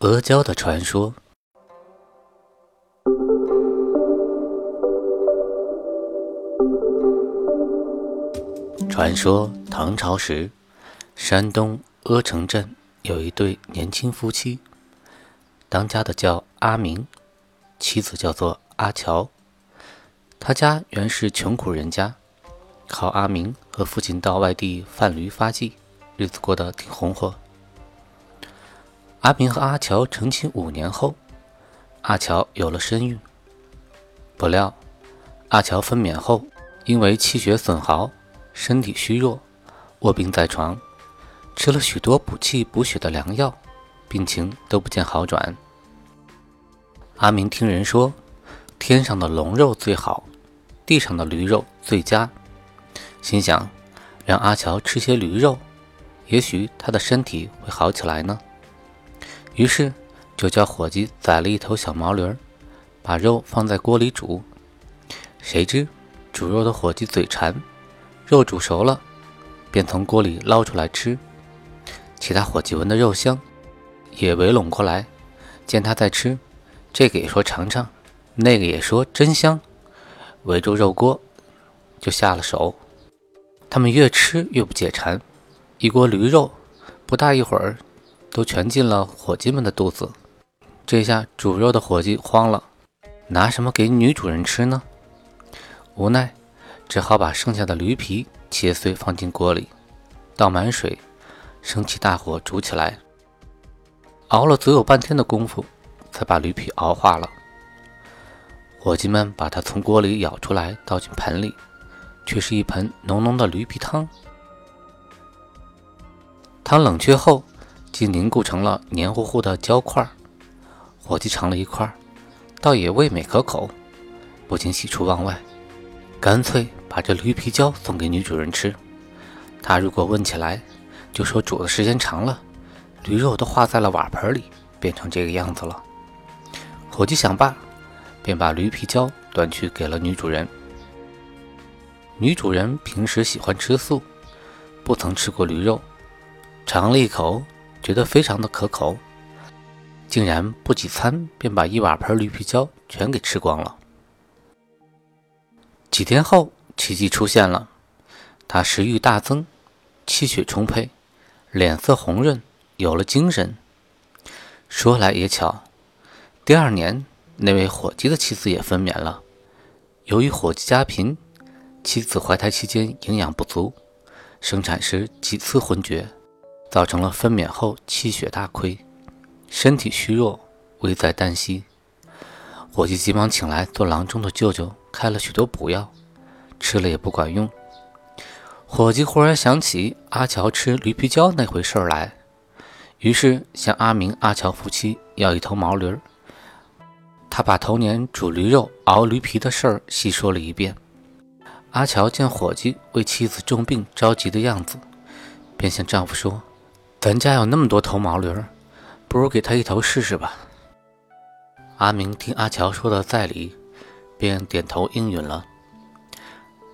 阿胶的传说。传说唐朝时，山东阿城镇有一对年轻夫妻，当家的叫阿明，妻子叫做阿乔。他家原是穷苦人家，靠阿明和父亲到外地贩驴发迹，日子过得挺红火。阿明和阿乔成亲五年后，阿乔有了身孕。不料，阿乔分娩后，因为气血损耗。身体虚弱，卧病在床，吃了许多补气补血的良药，病情都不见好转。阿明听人说，天上的龙肉最好，地上的驴肉最佳，心想让阿乔吃些驴肉，也许他的身体会好起来呢。于是就叫伙计宰了一头小毛驴，把肉放在锅里煮。谁知煮肉的伙计嘴馋。肉煮熟了，便从锅里捞出来吃。其他伙计闻的肉香，也围拢过来，见他在吃，这个也说尝尝，那个也说真香，围住肉锅就下了手。他们越吃越不解馋，一锅驴肉不大一会儿都全进了伙计们的肚子。这下煮肉的伙计慌了，拿什么给女主人吃呢？无奈。只好把剩下的驴皮切碎，放进锅里，倒满水，升起大火煮起来。熬了足有半天的功夫，才把驴皮熬化了。伙计们把它从锅里舀出来，倒进盆里，却是一盆浓浓的驴皮汤。汤冷却后，竟凝固成了黏糊糊的胶块。伙计尝了一块，倒也味美可口，不禁喜出望外。干脆把这驴皮胶送给女主人吃。她如果问起来，就说煮的时间长了，驴肉都化在了瓦盆里，变成这个样子了。伙计想罢，便把驴皮胶端去给了女主人。女主人平时喜欢吃素，不曾吃过驴肉，尝了一口，觉得非常的可口，竟然不几餐便把一瓦盆驴皮胶全给吃光了。几天后，奇迹出现了，他食欲大增，气血充沛，脸色红润，有了精神。说来也巧，第二年那位伙计的妻子也分娩了。由于伙计家贫，妻子怀胎期间营养不足，生产时几次昏厥，造成了分娩后气血大亏，身体虚弱，危在旦夕。伙计急忙请来做郎中的舅舅。开了许多补药，吃了也不管用。伙计忽然想起阿乔吃驴皮胶那回事来，于是向阿明、阿乔夫妻要一头毛驴儿。他把头年煮驴肉、熬驴皮的事儿细说了一遍。阿乔见伙计为妻子重病着急的样子，便向丈夫说：“咱家有那么多头毛驴，不如给他一头试试吧。”阿明听阿乔说的在理。便点头应允了。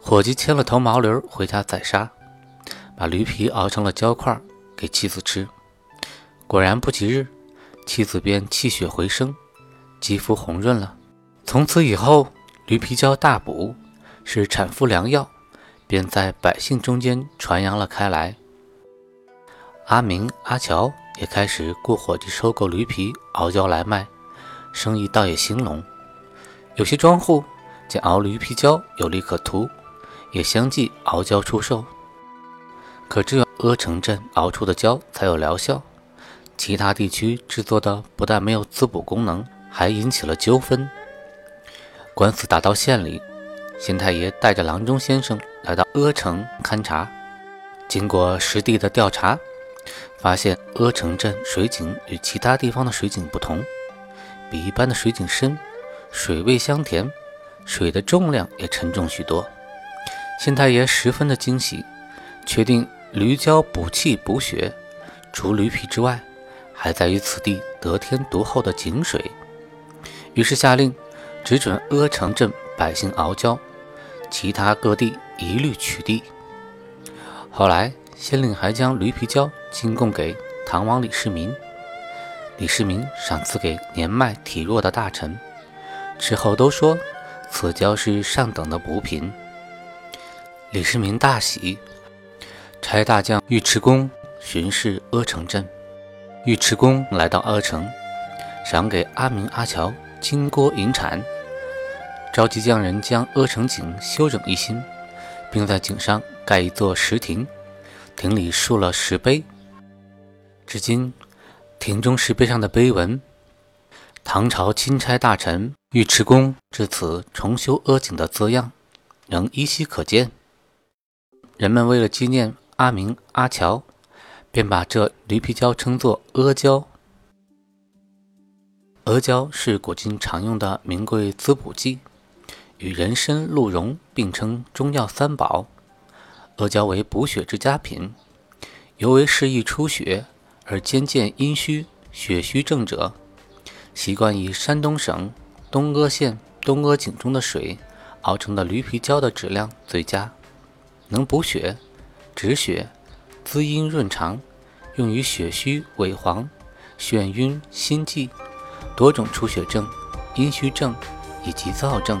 伙计牵了头毛驴回家宰杀，把驴皮熬成了胶块给妻子吃。果然不几日，妻子便气血回升，肌肤红润了。从此以后，驴皮胶大补，是产妇良药，便在百姓中间传扬了开来。阿明、阿乔也开始雇伙计收购驴皮熬胶来卖，生意倒也兴隆。有些庄户见熬驴皮胶有利可图，也相继熬胶出售。可只有阿城镇熬出的胶才有疗效，其他地区制作的不但没有滋补功能，还引起了纠纷。官司打到县里，县太爷带着郎中先生来到阿城勘察。经过实地的调查，发现阿城镇水井与其他地方的水井不同，比一般的水井深，水味香甜，水的重量也沉重许多。县太爷十分的惊喜，确定驴胶补气补血，除驴皮之外，还在于此地得天独厚的井水。于是下令，只准阿城镇百姓熬胶，其他各地一律取缔。后来，县令还将驴皮胶进贡给唐王李世民，李世民赏赐给年迈体弱的大臣，之后都说此胶是上等的补品。李世民大喜，差大将尉迟恭巡视阿城镇。尉迟恭来到阿城，赏给阿明、阿乔金锅银铲，召集匠人将阿城井修整一新，并在井上盖一座石亭，亭里竖了石碑。至今，亭中石碑上的碑文，唐朝钦差大臣尉迟恭至此重修阿井的字样，仍依稀可见。人们为了纪念阿明、阿乔，便把这驴皮胶称作阿胶。阿胶是古今常用的名贵滋补剂，与人参、鹿茸并称中药三宝。阿胶为补血之佳品，尤为适宜出血而兼见阴虚、血虚症者。习惯以山东省东阿县东阿井中的水熬成的驴皮胶的质量最佳。能补血、止血、滋阴润肠，用于血虚、萎黄、眩晕、心悸、多种出血症、阴虚症以及燥症。